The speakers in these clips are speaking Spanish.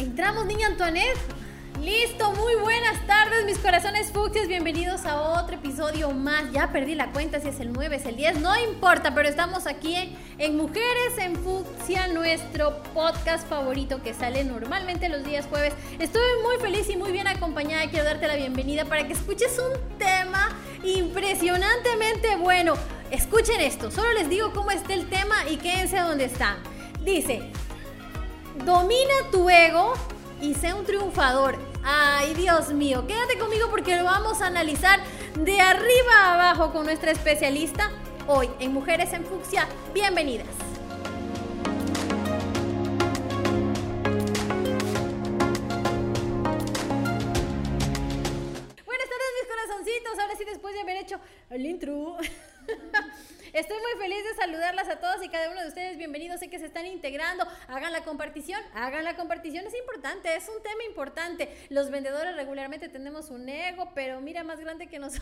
Entramos, niña Antoinette. Listo, muy buenas tardes, mis corazones fucsias. Bienvenidos a otro episodio más. Ya perdí la cuenta si es el 9, es el 10, no importa, pero estamos aquí en, en Mujeres en Fucsia, nuestro podcast favorito que sale normalmente los días jueves. Estoy muy feliz y muy bien acompañada. Quiero darte la bienvenida para que escuches un tema impresionantemente bueno. Escuchen esto, solo les digo cómo está el tema y quédense donde están. Dice, domina tu ego y sé un triunfador. Ay, Dios mío, quédate conmigo porque lo vamos a analizar de arriba a abajo con nuestra especialista hoy en Mujeres en Fucsia. Bienvenidas. Buenas tardes, mis corazoncitos. Ahora sí, después de haber hecho el intro. Estoy muy feliz de saludarlas a todos y cada uno de ustedes. Bienvenidos, sé que se están integrando. Hagan la compartición, hagan la compartición. Es importante, es un tema importante. Los vendedores regularmente tenemos un ego, pero mira, más grande que, nos,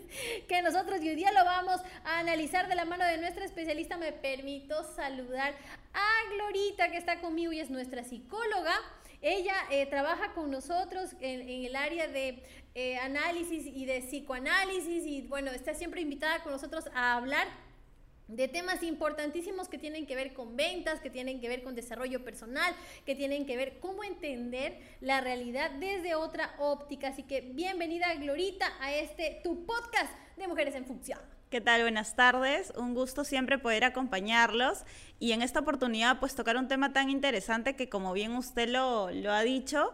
que nosotros. Y hoy día lo vamos a analizar de la mano de nuestra especialista. Me permito saludar a Glorita, que está conmigo y es nuestra psicóloga. Ella eh, trabaja con nosotros en, el área de eh, análisis y de psicoanálisis y bueno, está siempre invitada con nosotros a hablar de temas importantísimos que tienen que ver con ventas, que tienen que ver con desarrollo personal, que tienen que ver cómo entender la realidad desde otra óptica. Así que bienvenida Glorita a este tu podcast de Mujeres en Función. ¿Qué tal? Buenas tardes. Un gusto siempre poder acompañarlos y en esta oportunidad pues tocar un tema tan interesante que como bien usted lo, lo ha dicho,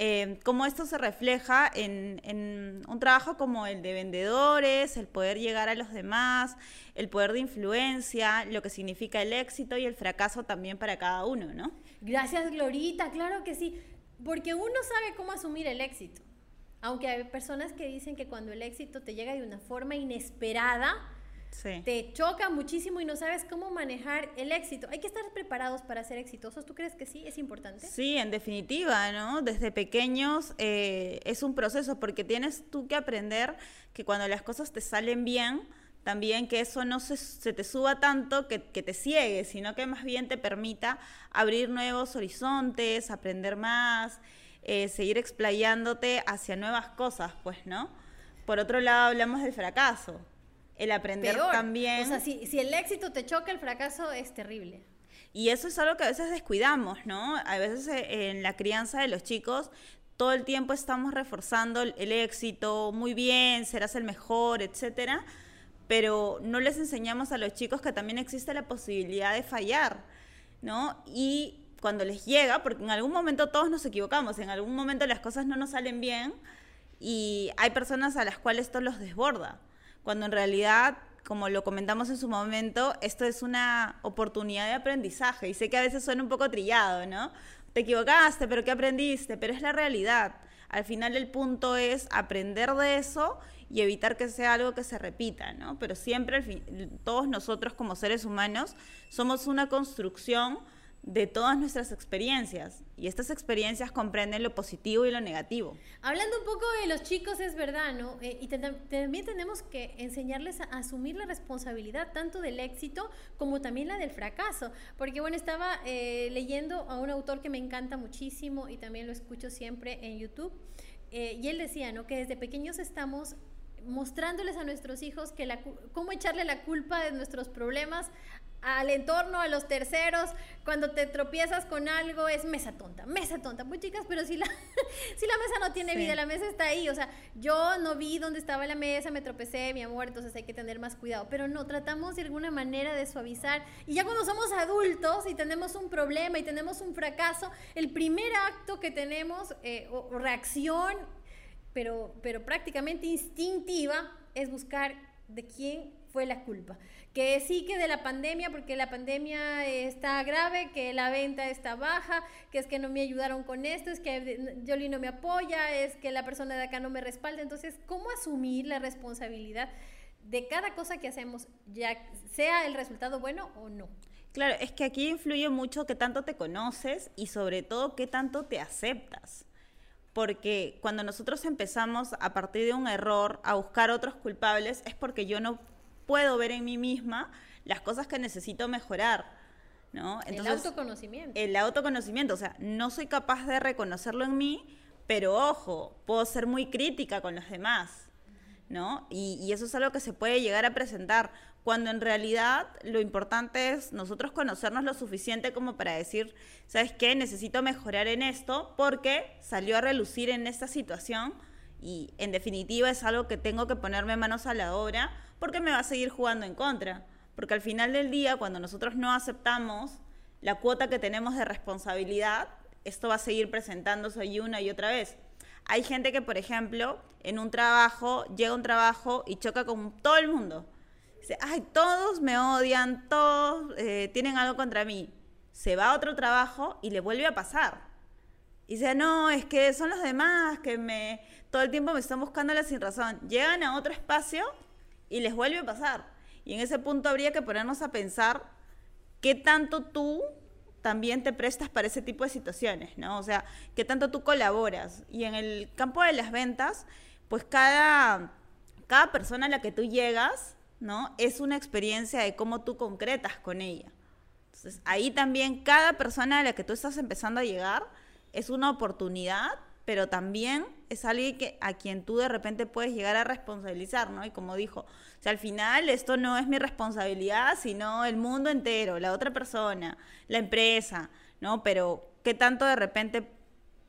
eh, cómo esto se refleja en, en, un trabajo como el de vendedores, el poder llegar a los demás, el poder de influencia, lo que significa el éxito y el fracaso también para cada uno, ¿no? Gracias, Glorita, claro que sí, porque uno sabe cómo asumir el éxito. Aunque hay personas que dicen que cuando el éxito te llega de una forma inesperada, Sí. te choca muchísimo y no sabes cómo manejar el éxito. Hay que estar preparados para ser exitosos. ¿Tú crees que sí? ¿Es importante? Sí, en definitiva, ¿no? Desde pequeños eh, es un proceso porque tienes tú que aprender que cuando las cosas te salen bien, también que eso no se, se te suba tanto que, que, te ciegue, sino que más bien te permita abrir nuevos horizontes, aprender más, eh, seguir explayándote hacia nuevas cosas, pues, ¿no? Por otro lado, hablamos del fracaso el aprender Peor. también. O sea, si, si, el éxito te choca, el fracaso es terrible. Y eso es algo que a veces descuidamos, ¿no? A veces eh, en la crianza de los chicos todo el tiempo estamos reforzando el éxito, muy bien, serás el mejor, etcétera, pero no les enseñamos a los chicos que también existe la posibilidad de fallar, ¿no? Y cuando les llega, porque en algún momento todos nos equivocamos, en algún momento las cosas no nos salen bien y hay personas a las cuales esto los desborda cuando en realidad, como lo comentamos en su momento, esto es una oportunidad de aprendizaje. Y sé que a veces suena un poco trillado, ¿no? Te equivocaste, pero ¿qué aprendiste? Pero es la realidad. Al final el punto es aprender de eso y evitar que sea algo que se repita, ¿no? Pero siempre, todos nosotros como seres humanos somos una construcción de todas nuestras experiencias y estas experiencias comprenden lo positivo y lo negativo. Hablando un poco de los chicos, es verdad, ¿no? Eh, y también tenemos que enseñarles a asumir la responsabilidad tanto del éxito como también la del fracaso, porque bueno, estaba eh, leyendo a un autor que me encanta muchísimo y también lo escucho siempre en YouTube, eh, y él decía, ¿no? Que desde pequeños estamos mostrándoles a nuestros hijos que la, cómo echarle la culpa de nuestros problemas al entorno, a los terceros, cuando te tropiezas con algo es mesa tonta, mesa tonta, muy chicas, pero si la, si la mesa no tiene sí. vida, la mesa está ahí, o sea, yo no vi dónde estaba la mesa, me tropecé, mi amor, entonces hay que tener más cuidado, pero no, tratamos de alguna manera de suavizar, y ya cuando somos adultos y tenemos un problema y tenemos un fracaso, el primer acto que tenemos, eh, o reacción, pero, pero prácticamente instintiva, es buscar de quién fue la culpa que sí que de la pandemia, porque la pandemia está grave, que la venta está baja, que es que no me ayudaron con esto, es que Yoli no me apoya, es que la persona de acá no me respalda. Entonces, ¿cómo asumir la responsabilidad de cada cosa que hacemos, ya sea el resultado bueno o no? Claro, es que aquí influye mucho qué tanto te conoces y sobre todo qué tanto te aceptas. Porque cuando nosotros empezamos a partir de un error a buscar otros culpables es porque yo no puedo ver en mí misma las cosas que necesito mejorar. ¿no? el autoconocimiento. El autoconocimiento, o sea, no soy capaz de reconocerlo en mí, pero ojo, puedo ser muy crítica con los demás, ¿no? Y, y, eso es algo que se puede llegar a presentar, cuando en realidad lo importante es nosotros conocernos lo suficiente como para decir, ¿sabes qué? Necesito mejorar en esto porque salió a relucir en esta situación y en definitiva es algo que tengo que ponerme manos a la obra porque me va a seguir jugando en contra. Porque al final del día, cuando nosotros no aceptamos la cuota que tenemos de responsabilidad, esto va a seguir presentándose una y otra vez. Hay gente que, por ejemplo, en un trabajo, llega a un trabajo y choca con todo el mundo. Ay, todos me odian, todos eh, tienen algo contra mí. Se va a otro trabajo y le vuelve a pasar. Y dice, no, es que son los demás que me todo el tiempo me están buscando la sin razón. Llegan a otro espacio y les vuelve a pasar. Y en ese punto habría que ponernos a pensar qué tanto tú también te prestas para ese tipo de situaciones, ¿no? O sea, qué tanto tú colaboras. Y en el campo de las ventas, pues cada, cada persona a la que tú llegas, ¿no? Es una experiencia de cómo tú concretas con ella. Entonces, ahí también cada persona a la que tú estás empezando a llegar es una oportunidad pero también es alguien que, a quien tú de repente puedes llegar a responsabilizar, ¿no? Y como dijo, o sea, al final esto no es mi responsabilidad, sino el mundo entero, la otra persona, la empresa, ¿no? Pero qué tanto de repente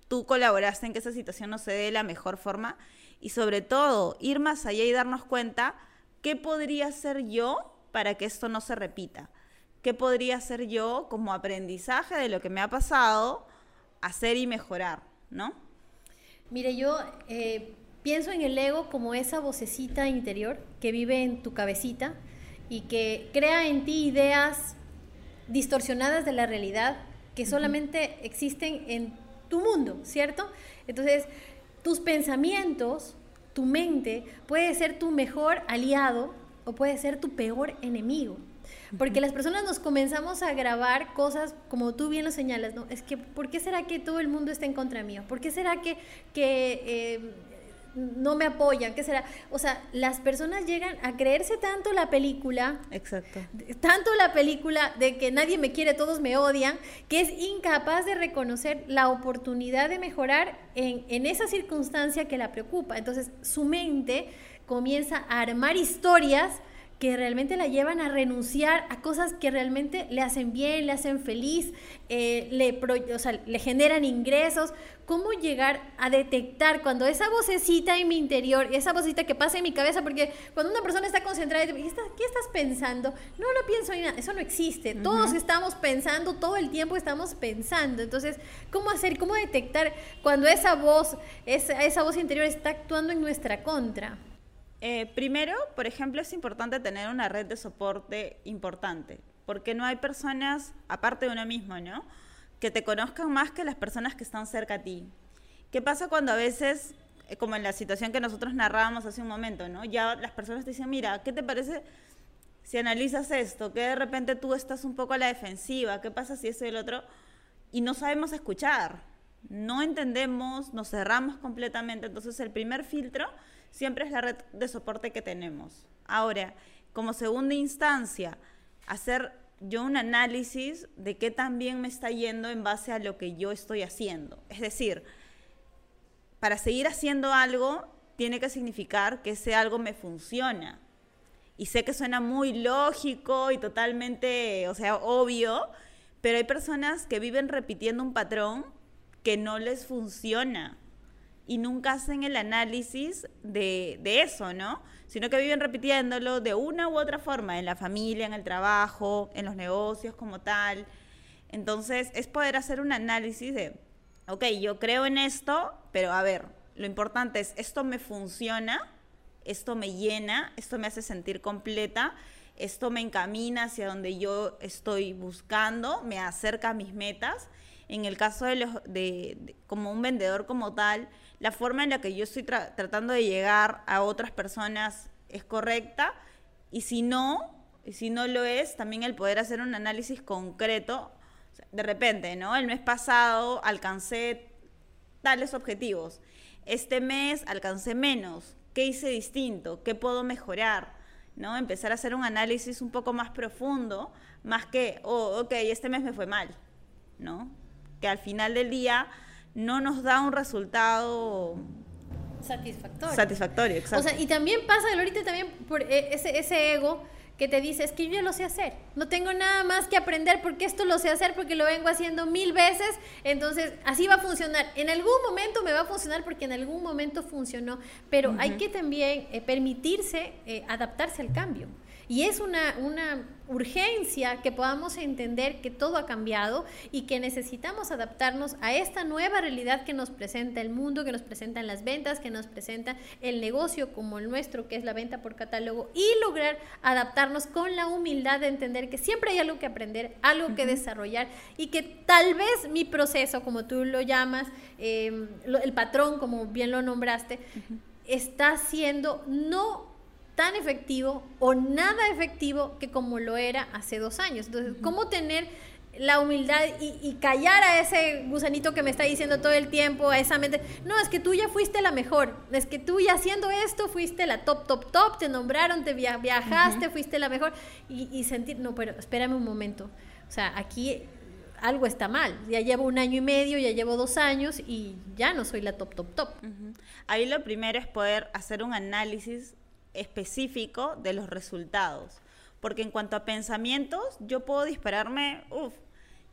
tú colaboraste en que esa situación no se dé de la mejor forma y sobre todo ir más allá y darnos cuenta qué podría hacer yo para que esto no se repita. ¿Qué podría hacer yo como aprendizaje de lo que me ha pasado, hacer y mejorar, ¿no? Mire, yo eh, pienso en el ego como esa vocecita interior que vive en tu cabecita y que crea en ti ideas distorsionadas de la realidad que solamente existen en tu mundo, ¿cierto? Entonces, tus pensamientos, tu mente, puede ser tu mejor aliado o puede ser tu peor enemigo. Porque las personas nos comenzamos a grabar cosas, como tú bien lo señalas, ¿no? Es que, ¿por qué será que todo el mundo está en contra mío? ¿Por qué será que, que eh, no me apoyan? ¿Qué será? O sea, las personas llegan a creerse tanto la película. Exacto. Tanto la película de que nadie me quiere, todos me odian, que es incapaz de reconocer la oportunidad de mejorar en, en esa circunstancia que la preocupa. Entonces, su mente comienza a armar historias que realmente la llevan a renunciar a cosas que realmente le hacen bien, le hacen feliz, eh, le, o sea, le generan ingresos. ¿Cómo llegar a detectar cuando esa vocecita en mi interior, esa vocecita que pasa en mi cabeza, porque cuando una persona está concentrada, ¿qué estás, qué estás pensando? No, no pienso en nada, eso no existe. Todos estamos pensando, todo el tiempo estamos pensando. Entonces, ¿cómo hacer, cómo detectar cuando esa voz, esa, esa voz interior está actuando en nuestra contra? Eh, primero, por ejemplo, es importante tener una red de soporte importante, porque no hay personas, aparte de uno mismo, ¿no? Que te conozcan más que las personas que están cerca a ti. ¿Qué pasa cuando a veces, eh, como en la situación que nosotros narrábamos hace un momento, ¿no? Ya las personas te dicen, mira, ¿qué te parece si analizas esto? Que de repente tú estás un poco a la defensiva, ¿qué pasa si eso y el otro? Y no sabemos escuchar, no entendemos, nos cerramos completamente. Entonces, el primer filtro siempre es la red de soporte que tenemos. Ahora, como segunda instancia, hacer yo un análisis de qué también me está yendo en base a lo que yo estoy haciendo. Es decir, para seguir haciendo algo, tiene que significar que ese algo me funciona. Y sé que suena muy lógico y totalmente, o sea, obvio, pero hay personas que viven repitiendo un patrón que no les funciona y nunca hacen el análisis de, eso, ¿no? Sino que viven repitiéndolo de una u otra forma, en la familia, en el trabajo, en los negocios como tal. Entonces, es poder hacer un análisis de, ok, yo creo en esto, pero a ver, lo importante es, esto me funciona, esto me llena, esto me hace sentir completa, esto me encamina hacia donde yo estoy buscando, me acerca a mis metas. En el caso de, los, de como un vendedor como tal, la forma en la que yo estoy tratando de llegar a otras personas es correcta y si no, y si no lo es, también el poder hacer un análisis concreto. De repente, ¿no? El mes pasado alcancé tales objetivos. Este mes alcancé menos. ¿Qué hice distinto? ¿Qué puedo mejorar? ¿no? Empezar a hacer un análisis un poco más profundo, más que, oh, ok, este mes me fue mal, ¿no? Que al final del día no nos da un resultado satisfactorio. Satisfactorio, exacto. O sea, y también pasa, ahorita también por eh, ese, ese ego que te dice, es que yo ya lo sé hacer, no tengo nada más que aprender porque esto lo sé hacer porque lo vengo haciendo mil veces, entonces así va a funcionar. En algún momento me va a funcionar porque en algún momento funcionó, pero hay que también eh, permitirse eh, adaptarse al cambio. Y es una, una urgencia que podamos entender que todo ha cambiado y que necesitamos adaptarnos a esta nueva realidad que nos presenta el mundo, que nos presentan las ventas, que nos presenta el negocio como el nuestro, que es la venta por catálogo, y lograr adaptarnos con la humildad de entender que siempre hay algo que aprender, algo que desarrollar y que tal vez mi proceso, como tú lo llamas, em, el patrón, como bien lo nombraste, está siendo no tan efectivo o nada efectivo que como lo era hace dos años. Entonces, ¿cómo tener la humildad y, callar a ese gusanito que me está diciendo todo el tiempo, a esa mente, no, es que tú ya fuiste la mejor, es que tú ya haciendo esto fuiste la top, top, top, te nombraron, te viajaste, fuiste la mejor, y, sentir, no, pero espérame un momento, o sea, aquí algo está mal, ya llevo un año y medio, ya llevo dos años y ya no soy la top, top, top. Ahí lo primero es poder hacer un análisis específico de los resultados. Porque en cuanto a pensamientos, yo puedo dispararme, uff,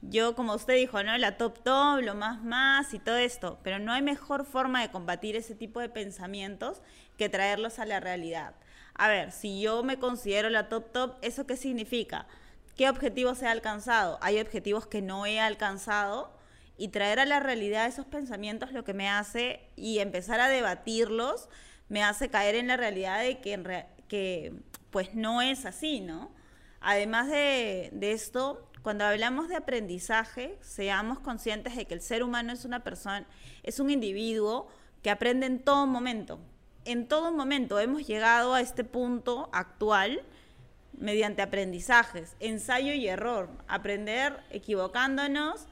yo como usted dijo, ¿no? La top top, lo más más y todo esto, pero no hay mejor forma de combatir ese tipo de pensamientos que traerlos a la realidad. A ver, si yo me considero la top top, ¿eso qué significa? ¿Qué objetivos he alcanzado? Hay objetivos que no he alcanzado y traer a la realidad esos pensamientos lo que me hace y empezar a debatirlos me hace caer en la realidad de que, pues no es así, ¿no? Además de, de esto, cuando hablamos de aprendizaje, seamos conscientes de que el ser humano es una persona, es un individuo que aprende en todo momento. En todo momento hemos llegado a este punto actual mediante aprendizajes, ensayo y error, aprender equivocándonos.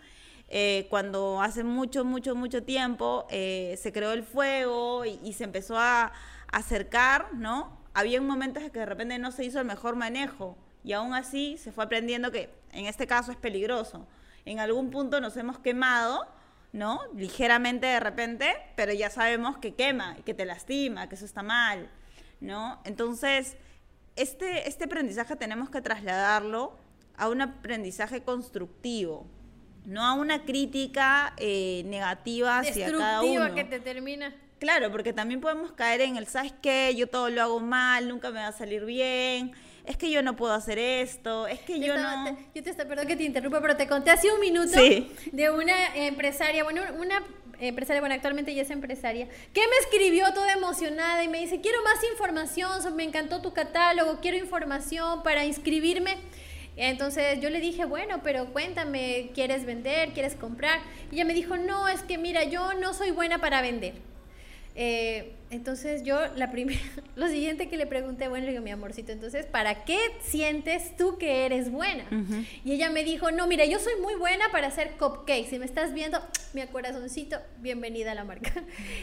Eh, cuando hace mucho, mucho, mucho tiempo eh, se creó el fuego y, se empezó a, acercar, ¿no? Había momentos en que de repente no se hizo el mejor manejo y aún así se fue aprendiendo que en este caso es peligroso. En algún punto nos hemos quemado, ¿no? Ligeramente de repente, pero ya sabemos que quema que te lastima, que eso está mal, ¿no? Entonces, este, este aprendizaje tenemos que trasladarlo a un aprendizaje constructivo, no a una crítica eh, negativa hacia cada uno. que te termina. Claro, porque también podemos caer en el, ¿sabes qué? Yo todo lo hago mal, nunca me va a salir bien, es que yo no puedo hacer esto, es que yo, no... yo te perdón que te interrumpa, pero te conté hace un minuto de una empresaria, bueno, una empresaria, bueno, actualmente ya es empresaria, que me escribió toda emocionada y me dice, quiero más información, me encantó tu catálogo, quiero información para inscribirme. Entonces yo le dije, bueno, pero cuéntame, ¿quieres vender? ¿Quieres comprar? Y ella me dijo, no, es que mira, yo no soy buena para vender. Eh, entonces yo la primera, lo siguiente que le pregunté, bueno, le digo, mi amorcito, entonces, ¿para qué sientes tú que eres buena? Y ella me dijo, no, mira, yo soy muy buena para hacer cupcakes. Si me estás viendo, mi corazoncito, bienvenida a la marca.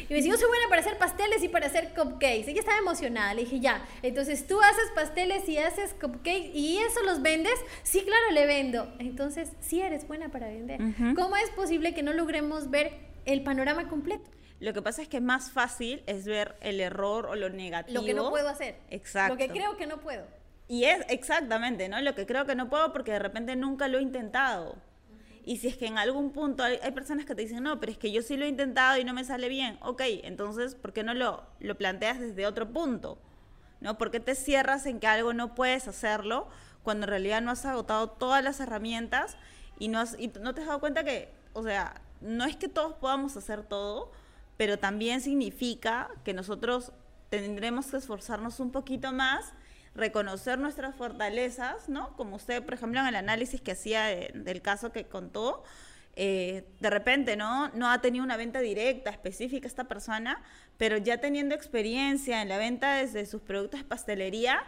Y me dice, yo soy buena para hacer pasteles y para hacer cupcakes. Ella estaba emocionada, le dije, ya, entonces tú haces pasteles y haces cupcakes y eso los vendes. Sí, claro, le vendo. Entonces, sí eres buena para vender. ¿Cómo es posible que no logremos ver el panorama completo? Lo que pasa es que más fácil es ver el error o lo negativo. Lo que no puedo hacer. Exacto. Lo que creo que no puedo. Y es exactamente, ¿no? Lo que creo que no puedo porque de repente nunca lo he intentado. Y si es que en algún punto hay, personas que te dicen, no, pero es que yo sí lo he intentado y no me sale bien. Ok, entonces, ¿por qué no lo, lo planteas desde otro punto? ¿No? ¿Por qué te cierras en que algo no puedes hacerlo cuando en realidad no has agotado todas las herramientas y no, has, y no te has dado cuenta que, o sea, no es que todos podamos hacer todo, pero también significa que nosotros tendremos que esforzarnos un poquito más, reconocer nuestras fortalezas, ¿no? Como usted, por ejemplo, en el análisis que hacía del caso que contó, eh, de repente, ¿no? No ha tenido una venta directa, específica esta persona, pero ya teniendo experiencia en la venta desde sus productos de pastelería,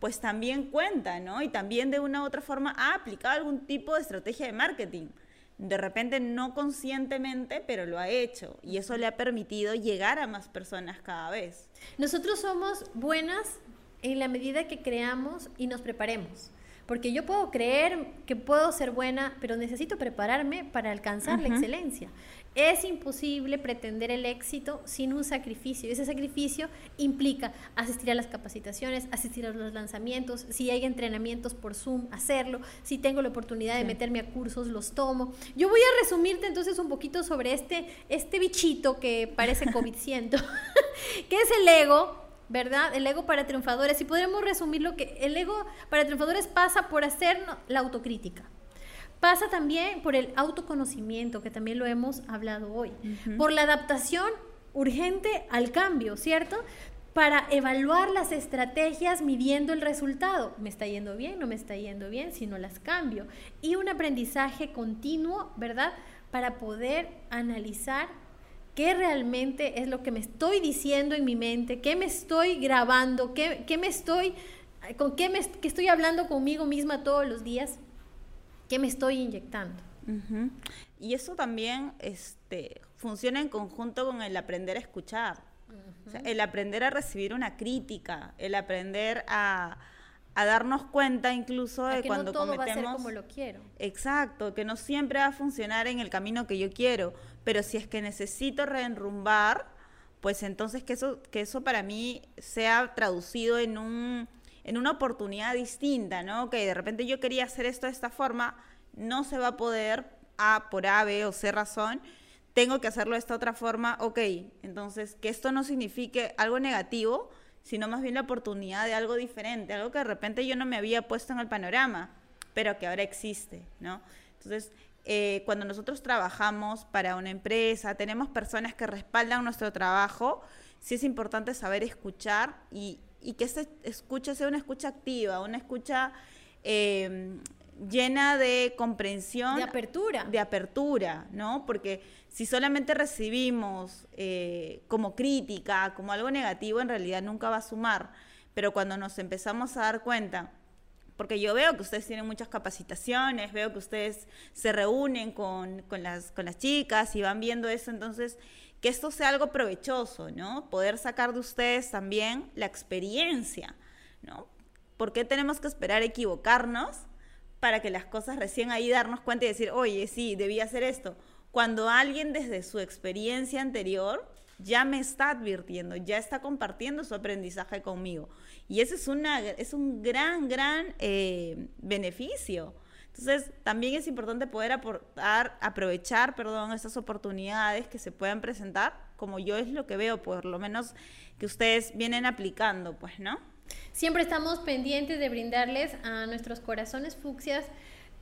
pues también cuenta, ¿no? Y también de una u otra forma ha aplicado algún tipo de estrategia de marketing de repente no conscientemente, pero lo ha hecho y eso le ha permitido llegar a más personas cada vez. Nosotros somos buenas en la medida que creamos y nos preparemos. Porque yo puedo creer que puedo ser buena, pero necesito prepararme para alcanzar la excelencia. Es imposible pretender el éxito sin un sacrificio. Ese sacrificio implica asistir a las capacitaciones, asistir a los lanzamientos, si hay entrenamientos por Zoom, hacerlo, si tengo la oportunidad de meterme a cursos, los tomo. Yo voy a resumirte entonces un poquito sobre este, este bichito que parece COVID-100, que es el ego, ¿verdad? El ego para triunfadores. Y podremos resumir lo que el ego para triunfadores pasa por hacer la autocrítica. Pasa también por el autoconocimiento, que también lo hemos hablado hoy. Por la adaptación urgente al cambio, ¿cierto? Para evaluar las estrategias midiendo el resultado. ¿Me está yendo bien? ¿No me está yendo bien? Si no las cambio. Y un aprendizaje continuo, ¿verdad? Para poder analizar qué realmente es lo que me estoy diciendo en mi mente, qué me estoy grabando, qué, me estoy, con qué, me, estoy hablando conmigo misma todos los días, qué me estoy inyectando. Y eso también este, funciona en conjunto con el aprender a escuchar, el aprender a recibir una crítica, el aprender a, darnos cuenta incluso de cuando no todo cometemos va a ser como lo quiero. Exacto, que no siempre va a funcionar en el camino que yo quiero, pero si es que necesito reenrumbar, pues entonces que eso, que eso para mí sea traducido en, un, en una oportunidad distinta, ¿no? Que de repente yo quería hacer esto de esta forma, no se va a poder, A por A, B o C razón, tengo que hacerlo de esta otra forma, ok, entonces que esto no signifique algo negativo, sino más bien la oportunidad de algo diferente, algo que de repente yo no me había puesto en el panorama, pero que ahora existe, ¿no? Entonces, eh, cuando nosotros trabajamos para una empresa, tenemos personas que respaldan nuestro trabajo, sí es importante saber escuchar y, que esa escucha sea una escucha activa, una escucha eh, llena de comprensión. De apertura. De apertura, ¿no? Porque si solamente recibimos eh, como crítica, como algo negativo, en realidad nunca va a sumar. Pero cuando nos empezamos a dar cuenta porque yo veo que ustedes tienen muchas capacitaciones, veo que ustedes se reúnen con, con, las, con las chicas y van viendo eso, entonces que esto sea algo provechoso, ¿no? Poder sacar de ustedes también la experiencia, ¿no? ¿Por qué tenemos que esperar equivocarnos para que las cosas recién ahí darnos cuenta y decir, oye, sí, debía hacer esto? Cuando alguien desde su experiencia anterior ya me está advirtiendo, ya está compartiendo su aprendizaje conmigo. Y ese es, una, es un gran, gran eh, beneficio. Entonces, también es importante poder aportar, aprovechar, perdón, esas oportunidades que se puedan presentar, como yo es lo que veo, por lo menos que ustedes vienen aplicando, pues, ¿no? Siempre estamos pendientes de brindarles a nuestros corazones fucsias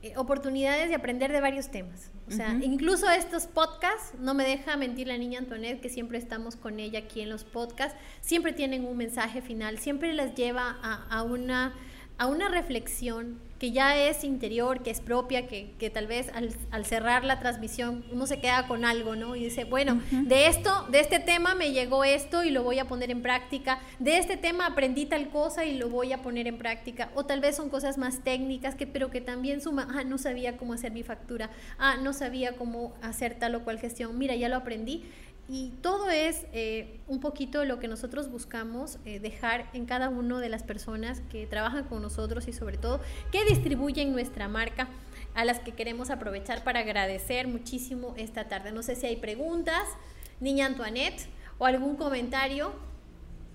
eh, oportunidades de aprender de varios temas. O sea, incluso estos podcasts, no me deja mentir la niña Antoinette, que siempre estamos con ella aquí en los podcasts, siempre tienen un mensaje final, siempre las lleva a una, a una reflexión que ya es interior, que es propia, que, que tal vez al, cerrar la transmisión uno se queda con algo, ¿no? Y dice, bueno, de esto, de este tema me llegó esto y lo voy a poner en práctica, de este tema aprendí tal cosa y lo voy a poner en práctica, o tal vez son cosas más técnicas, que, pero que también suma, ah, no sabía cómo hacer mi factura, ah, no sabía cómo hacer tal o cual gestión, mira, ya lo aprendí. Y todo es eh, un poquito lo que nosotros buscamos eh, dejar en cada una de las personas que trabajan con nosotros y sobre todo que distribuyen nuestra marca a las que queremos aprovechar para agradecer muchísimo esta tarde. No sé si hay preguntas, niña Antoinette, o algún comentario.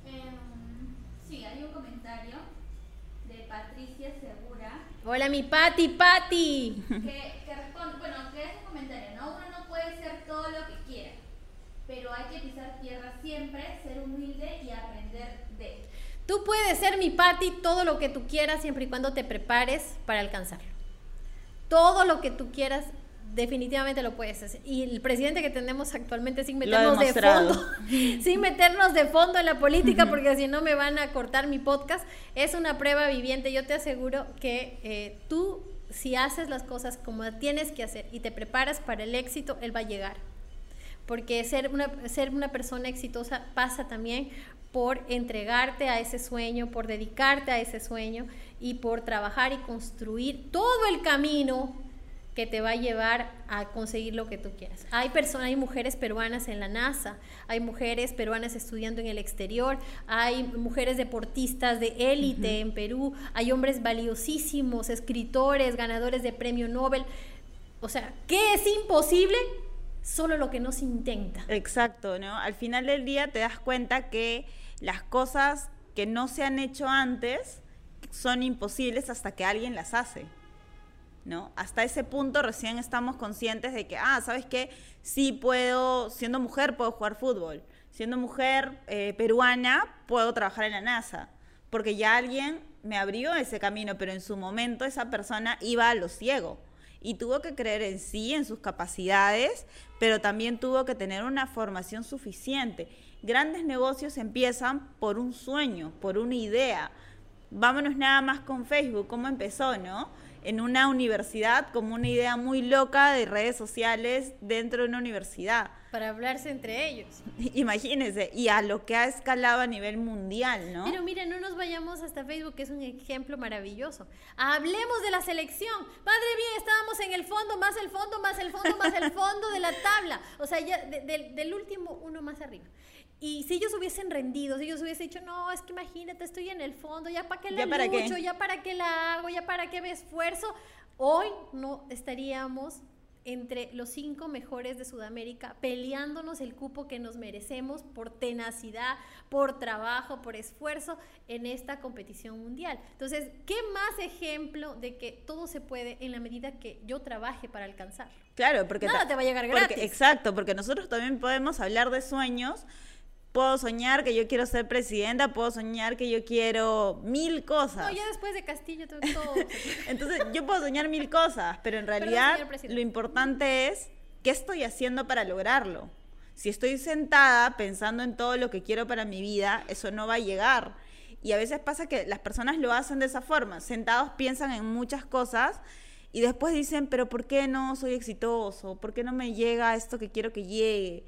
Em, sí, hay un comentario de Patricia Segura. Hola, mi Pati, Pati. Que, que responde, bueno, que es un comentario, ¿no? Uno no puede ser todo lo que quiera pero hay que pisar tierra siempre, ser humilde y aprender de. Tú puedes ser mi Patti todo lo que tú quieras siempre y cuando te prepares para alcanzarlo. Todo lo que tú quieras definitivamente lo puedes hacer. Y el presidente que tenemos actualmente sin meternos de fondo, sin meternos de fondo en la política, porque si no me van a cortar mi podcast, es una prueba viviente. Yo te aseguro que eh, tú, si haces las cosas como tienes que hacer y te preparas para el éxito, él va a llegar porque ser una, ser una persona exitosa pasa también por entregarte a ese sueño, por dedicarte a ese sueño y por trabajar y construir todo el camino que te va a llevar a conseguir lo que tú quieras. Hay personas, hay mujeres peruanas en la NASA, hay mujeres peruanas estudiando en el exterior, hay mujeres deportistas de élite en Perú, hay hombres valiosísimos, escritores, ganadores de premio Nobel. O sea, ¿qué es imposible? Solo lo que no se intenta. Exacto, ¿no? Al final del día te das cuenta que las cosas que no se han hecho antes son imposibles hasta que alguien las hace. ¿no? Hasta ese punto recién estamos conscientes de que, ah, ¿sabes qué? Sí puedo, siendo mujer puedo jugar fútbol, siendo mujer eh, peruana puedo trabajar en la NASA, porque ya alguien me abrió ese camino, pero en su momento esa persona iba a lo ciego y tuvo que creer en sí, en sus capacidades, pero también tuvo que tener una formación suficiente. Grandes negocios empiezan por un sueño, por una idea. Vámonos nada más con Facebook, cómo empezó, ¿no? en una universidad como una idea muy loca de redes sociales dentro de una universidad. Para hablarse entre ellos. Imagínense, y a lo que ha escalado a nivel mundial, ¿no? Pero miren, no nos vayamos hasta Facebook, que es un ejemplo maravilloso. Hablemos de la selección. Padre bien, estábamos en el fondo, más el fondo, más el fondo, más el fondo de la tabla. O sea, ya del último uno más arriba. Y si ellos hubiesen rendido, si ellos hubiesen dicho, no, es que imagínate, estoy en el fondo, ya para qué la ¿Ya lucho, ya para qué la hago, ya para qué me esfuerzo, hoy no estaríamos entre los cinco mejores de Sudamérica, peleándonos el cupo que nos merecemos por tenacidad, por trabajo, por esfuerzo en esta competición mundial. Entonces, ¿qué más ejemplo de que todo se puede en la medida que yo trabaje para alcanzar? Claro, porque nada te va a llegar gratis. exacto, porque nosotros también podemos hablar de sueños puedo soñar que yo quiero ser presidenta, puedo soñar que yo quiero mil cosas. No, ya después de Castillo todo. todo. Entonces, yo puedo soñar mil cosas, pero en realidad lo importante es qué estoy haciendo para lograrlo. Si estoy sentada pensando en todo lo que quiero para mi vida, eso no va a llegar. Y a veces pasa que las personas lo hacen de esa forma, sentados piensan en muchas cosas y después dicen, pero ¿por qué no soy exitoso? ¿Por qué no me llega esto que quiero que llegue?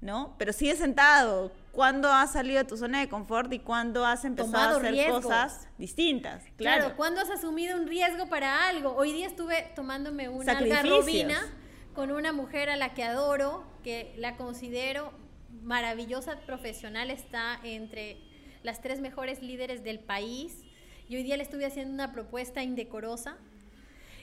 ¿No? Pero sigue sentado. ¿Cuándo has salido de tu zona de confort y cuándo has empezado a hacer cosas distintas? Claro. claro. ¿cuándo has asumido un riesgo para algo? Hoy día estuve tomándome una algarrobina con una mujer a la que adoro, que la considero maravillosa profesional, está entre las tres mejores líderes del país. Y hoy día le estuve haciendo una propuesta indecorosa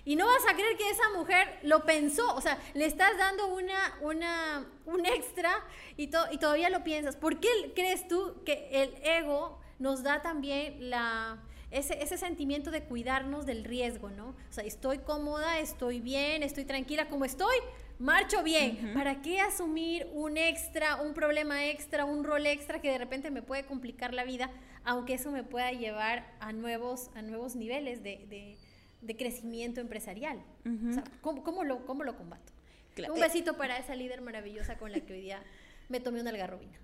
y no vas a creer que esa mujer lo pensó, o sea, le estás dando una, una, un extra y, y todavía lo piensas. ¿Por qué crees tú que el ego nos da también la, ese, ese, sentimiento de cuidarnos del riesgo, ¿no? O sea, estoy cómoda, estoy bien, estoy tranquila como estoy, marcho bien. ¿Para qué asumir un extra, un problema extra, un rol extra que de repente me puede complicar la vida, aunque eso me pueda llevar a nuevos, a nuevos niveles de de crecimiento empresarial. ¿cómo, lo, ¿cómo lo combato? Un besito para esa líder maravillosa con la que hoy día me tomé una algarrobina.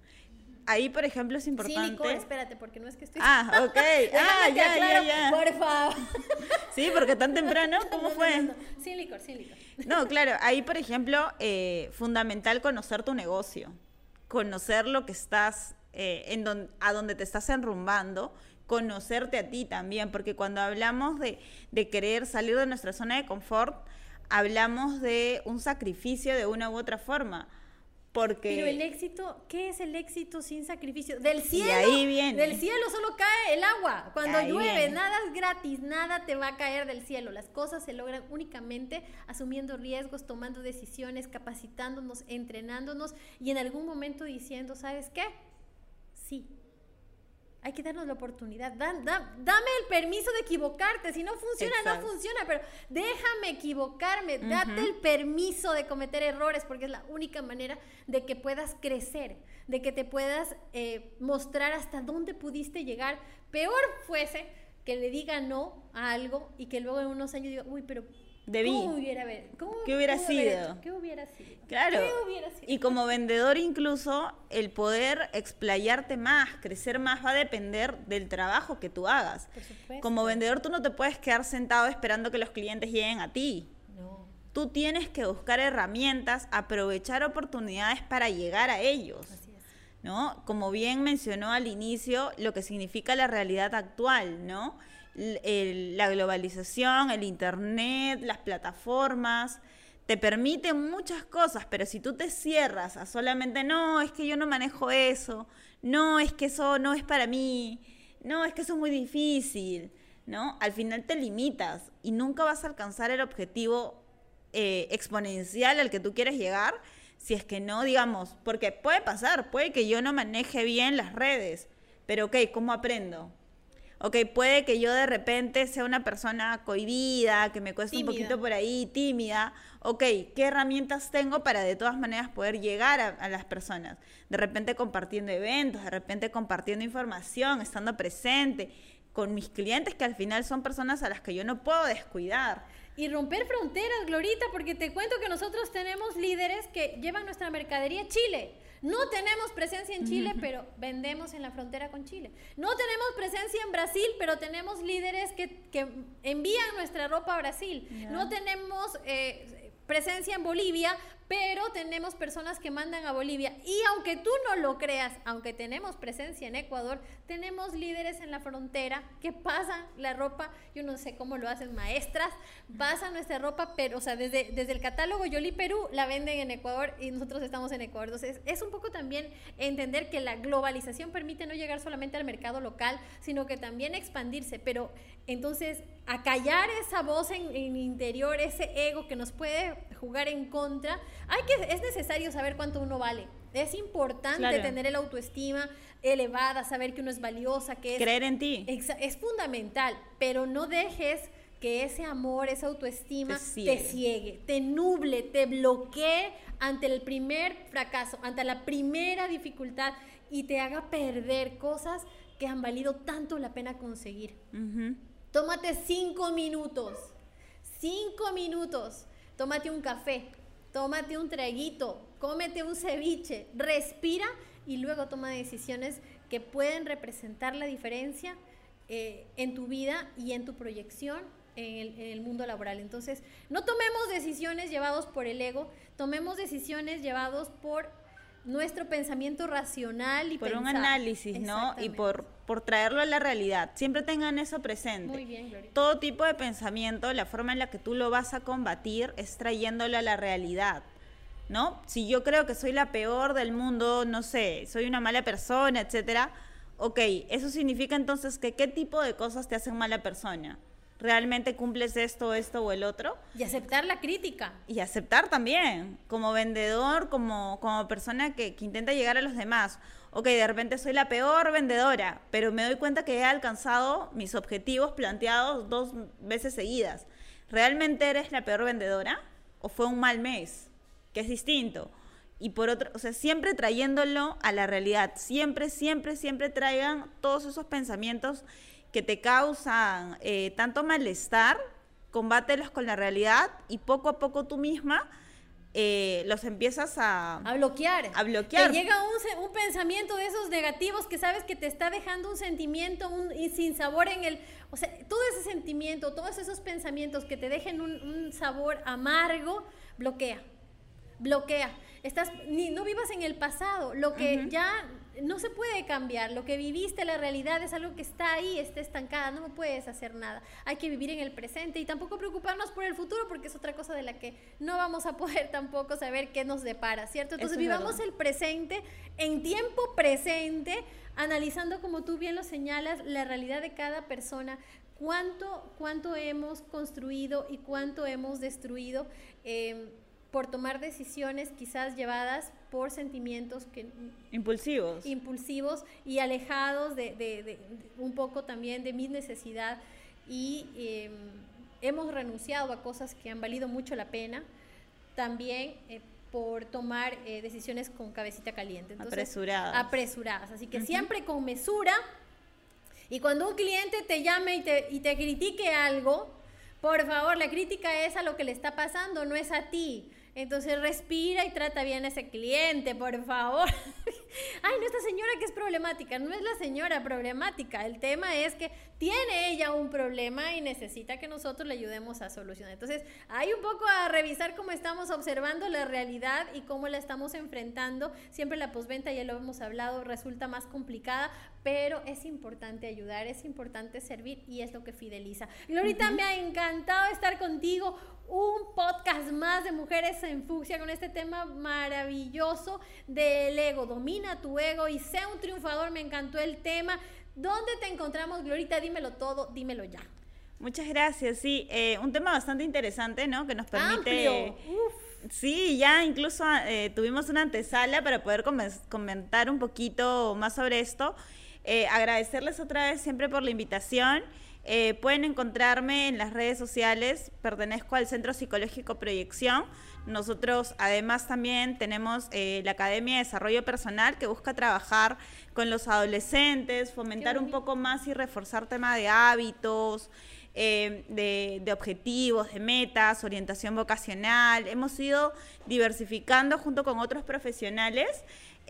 Ahí, por ejemplo, es importante. Sí, licor, espérate, porque no es que estoy. Ah, ok. ah, ya, ya, ya. Por favor. sí, porque tan temprano, ¿cómo fue? sin licor, sin licor. No, claro, ahí, por ejemplo, eh, fundamental conocer tu negocio, conocer lo que estás, eh, en a dónde te estás enrumbando conocerte a ti también, porque cuando hablamos de, querer salir de nuestra zona de confort, hablamos de un sacrificio de una u otra forma. Porque... Pero el éxito, ¿qué es el éxito sin sacrificio? Del cielo. ahí viene. Del cielo solo cae el agua. Cuando llueve, nada es gratis, nada te va a caer del cielo. Las cosas se logran únicamente asumiendo riesgos, tomando decisiones, capacitándonos, entrenándonos y en algún momento diciendo, ¿sabes qué? Sí, hay que darnos la oportunidad. dame el permiso de equivocarte. Si no funciona, no funciona. Pero déjame equivocarme. Date el permiso de cometer errores porque es la única manera de que puedas crecer, de que te puedas eh, mostrar hasta dónde pudiste llegar. Peor fuese que le diga no a algo y que luego en unos años diga, uy, pero ¿Cómo hubiera, ¿Qué hubiera sido? ¿Qué hubiera sido? Claro. Y como vendedor incluso el poder explayarte más, crecer más va a depender del trabajo que tú hagas. Como vendedor tú no te puedes quedar sentado esperando que los clientes lleguen a ti. No. Tú tienes que buscar herramientas, aprovechar oportunidades para llegar a ellos. Así es. ¿No? Como bien mencionó al inicio, lo que significa la realidad actual, ¿no? La globalización, el internet, las plataformas, te permiten muchas cosas, pero si tú te cierras a solamente, no, es que yo no manejo eso, no, es que eso no es para mí, no, es que eso es muy difícil, ¿no? Al final te limitas y nunca vas a alcanzar el objetivo eh, exponencial al que tú quieres llegar si es que no, digamos, porque puede pasar, puede que yo no maneje bien las redes, pero ok, ¿cómo aprendo? Ok, puede que yo de repente sea una persona cohibida, que me cueste un poquito por ahí, tímida. Ok, ¿qué herramientas tengo para de todas maneras poder llegar a, a, las personas? De repente compartiendo eventos, de repente compartiendo información, estando presente con mis clientes que al final son personas a las que yo no puedo descuidar. Y romper fronteras, Glorita, porque te cuento que nosotros tenemos líderes que llevan nuestra mercadería a Chile. No tenemos presencia en Chile, pero vendemos en la frontera con Chile. No tenemos presencia en Brasil, pero tenemos líderes que, que envían nuestra ropa a Brasil. No tenemos eh, presencia en Bolivia, pero tenemos personas que mandan a Bolivia. Y aunque tú no lo creas, aunque tenemos presencia en Ecuador, tenemos líderes en la frontera que pasan la ropa, yo no sé cómo lo hacen maestras, pasan nuestra ropa, pero, o sea, desde, desde el catálogo Yoli Perú la venden en Ecuador y nosotros estamos en Ecuador. Entonces, es un poco también entender que la globalización permite no llegar solamente al mercado local, sino que también expandirse, pero entonces, acallar esa voz en, interior, ese ego que nos puede jugar en contra, hay que, es necesario saber cuánto uno vale. Es importante tener el autoestima elevada, saber que uno es valiosa, que es... Creer en ti. Es, fundamental, pero no dejes que ese amor, esa autoestima te ciegue. te nuble, te bloquee ante el primer fracaso, ante la primera dificultad y te haga perder cosas que han valido tanto la pena conseguir. Tómate cinco minutos, cinco minutos, tómate un café, tómate un traguito, cómete un ceviche, respira y luego toma decisiones que pueden representar la diferencia eh, en tu vida y en tu proyección en el, mundo laboral. Entonces, no tomemos decisiones llevados por el ego, tomemos decisiones llevados por nuestro pensamiento racional y por un análisis, ¿no? Y por, por traerlo a la realidad. Siempre tengan eso presente. Muy bien, Gloria. Todo tipo de pensamiento, la forma en la que tú lo vas a combatir es trayéndolo a la realidad. ¿No? Si yo creo que soy la peor del mundo, no sé, soy una mala persona, etcétera, ok, eso significa entonces que qué tipo de cosas te hacen mala persona realmente cumples esto, esto o el otro. Y aceptar la crítica. Y aceptar también, como vendedor, como, como persona que, que, intenta llegar a los demás. Ok, de repente soy la peor vendedora, pero me doy cuenta que he alcanzado mis objetivos planteados dos veces seguidas. ¿Realmente eres la peor vendedora? ¿O fue un mal mes? Que es distinto. Y por otro, o sea, siempre trayéndolo a la realidad. Siempre, siempre, siempre traigan todos esos pensamientos que te causan eh, tanto malestar, combátelos con la realidad y poco a poco tú misma eh, los empiezas a, a bloquear. A bloquear. Te llega un, un, pensamiento de esos negativos que sabes que te está dejando un sentimiento un, sin sabor en el... O sea, todo ese sentimiento, todos esos pensamientos que te dejen un, un sabor amargo, bloquea. Bloquea. Estás, ni, no vivas en el pasado. Lo que ya no se puede cambiar. Lo que viviste, la realidad es algo que está ahí, está estancada, no puedes hacer nada. Hay que vivir en el presente y tampoco preocuparnos por el futuro porque es otra cosa de la que no vamos a poder tampoco saber qué nos depara, ¿cierto? Entonces vivamos el presente en tiempo presente, analizando como tú bien lo señalas, la realidad de cada persona, cuánto, cuánto hemos construido y cuánto hemos destruido. Eh, por tomar decisiones quizás llevadas por sentimientos que impulsivos. impulsivos y alejados de, de, un poco también de mi necesidad. Y em, hemos renunciado a cosas que han valido mucho la pena también eh, por tomar eh, decisiones con cabecita caliente. Apresuradas. apresuradas. Así que siempre con mesura. Y cuando un cliente te llame y te, y te critique algo por favor, la crítica es a lo que le está pasando, no es a ti. Entonces respira y trata bien a ese cliente, por favor. ay, no, esta señora que es problemática, no es la señora problemática, el tema es que tiene ella un problema y necesita que nosotros le ayudemos a solucionar. Entonces, hay un poco a revisar cómo estamos observando la realidad y cómo la estamos enfrentando. Siempre la posventa, ya lo hemos hablado, resulta más complicada, pero es importante ayudar, es importante servir y es lo que fideliza. Glorita, me ha encantado estar contigo un podcast más de Mujeres en Fucsia con este tema maravilloso del ego. Domina tu ego y sea un triunfador. Me encantó el tema. ¿Dónde te encontramos, Glorita? Dímelo todo, dímelo ya. Muchas gracias, sí, eh, un tema bastante interesante, ¿no? Que nos permite... Sí, ya incluso eh, tuvimos una antesala para poder comentar un poquito más sobre esto. Eh, agradecerles otra vez siempre por la invitación. Eh, pueden encontrarme en las redes sociales, pertenezco al Centro Psicológico Proyección. Nosotros además también tenemos eh, la Academia de Desarrollo Personal que busca trabajar con los adolescentes, fomentar un poco más y reforzar tema de hábitos, eh, de, de, objetivos, de metas, orientación vocacional. Hemos ido diversificando junto con otros profesionales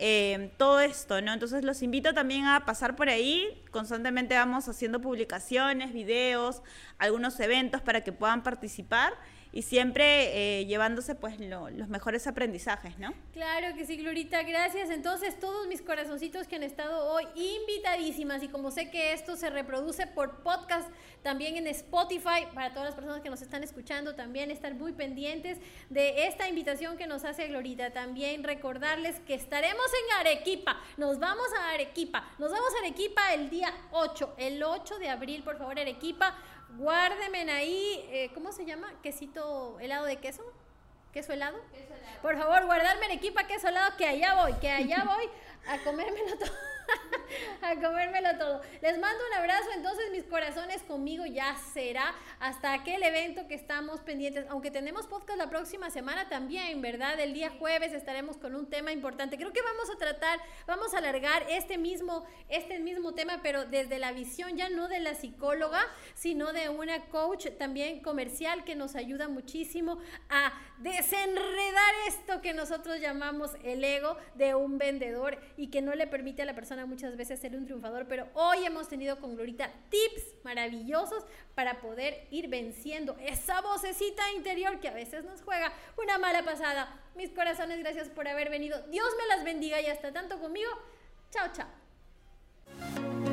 eh, todo esto, ¿no? Entonces los invito también a pasar por ahí. Constantemente vamos haciendo publicaciones, videos, algunos eventos para que puedan participar y siempre eh, llevándose pues los mejores aprendizajes, ¿no? Claro que sí, Glorita, gracias. Entonces, todos mis corazoncitos que han estado hoy invitadísimas y como sé que esto se reproduce por podcast también en Spotify, para todas las personas que nos están escuchando, también estar muy pendientes de esta invitación que nos hace Glorita. También recordarles que estaremos en Arequipa, nos vamos a Arequipa, nos vamos a Arequipa el día 8, el 8 de abril, por favor, Arequipa Guárdenme ahí, eh, ¿cómo se llama? Quesito, helado de queso. ¿Queso helado? Queso helado. Por favor, guardarme en equipa queso helado, que allá voy, que allá voy a comérmelo todo. a comérmelo todo. Les mando un abrazo, entonces mis corazones conmigo ya será hasta aquel evento que estamos pendientes, aunque tenemos podcast la próxima semana también, ¿verdad? El día jueves estaremos con un tema importante. Creo que vamos a tratar, vamos a alargar este mismo, este mismo tema, pero desde la visión ya no de la psicóloga, sino de una coach también comercial que nos ayuda muchísimo a desenredar esto que nosotros llamamos el ego de un vendedor y que no le permite a la muchas veces ser un triunfador, pero hoy hemos tenido con Glorita tips maravillosos para poder ir venciendo esa vocecita interior que a veces nos juega una mala pasada. Mis corazones, gracias por haber venido. Dios me las bendiga y hasta tanto conmigo. Chao, chao.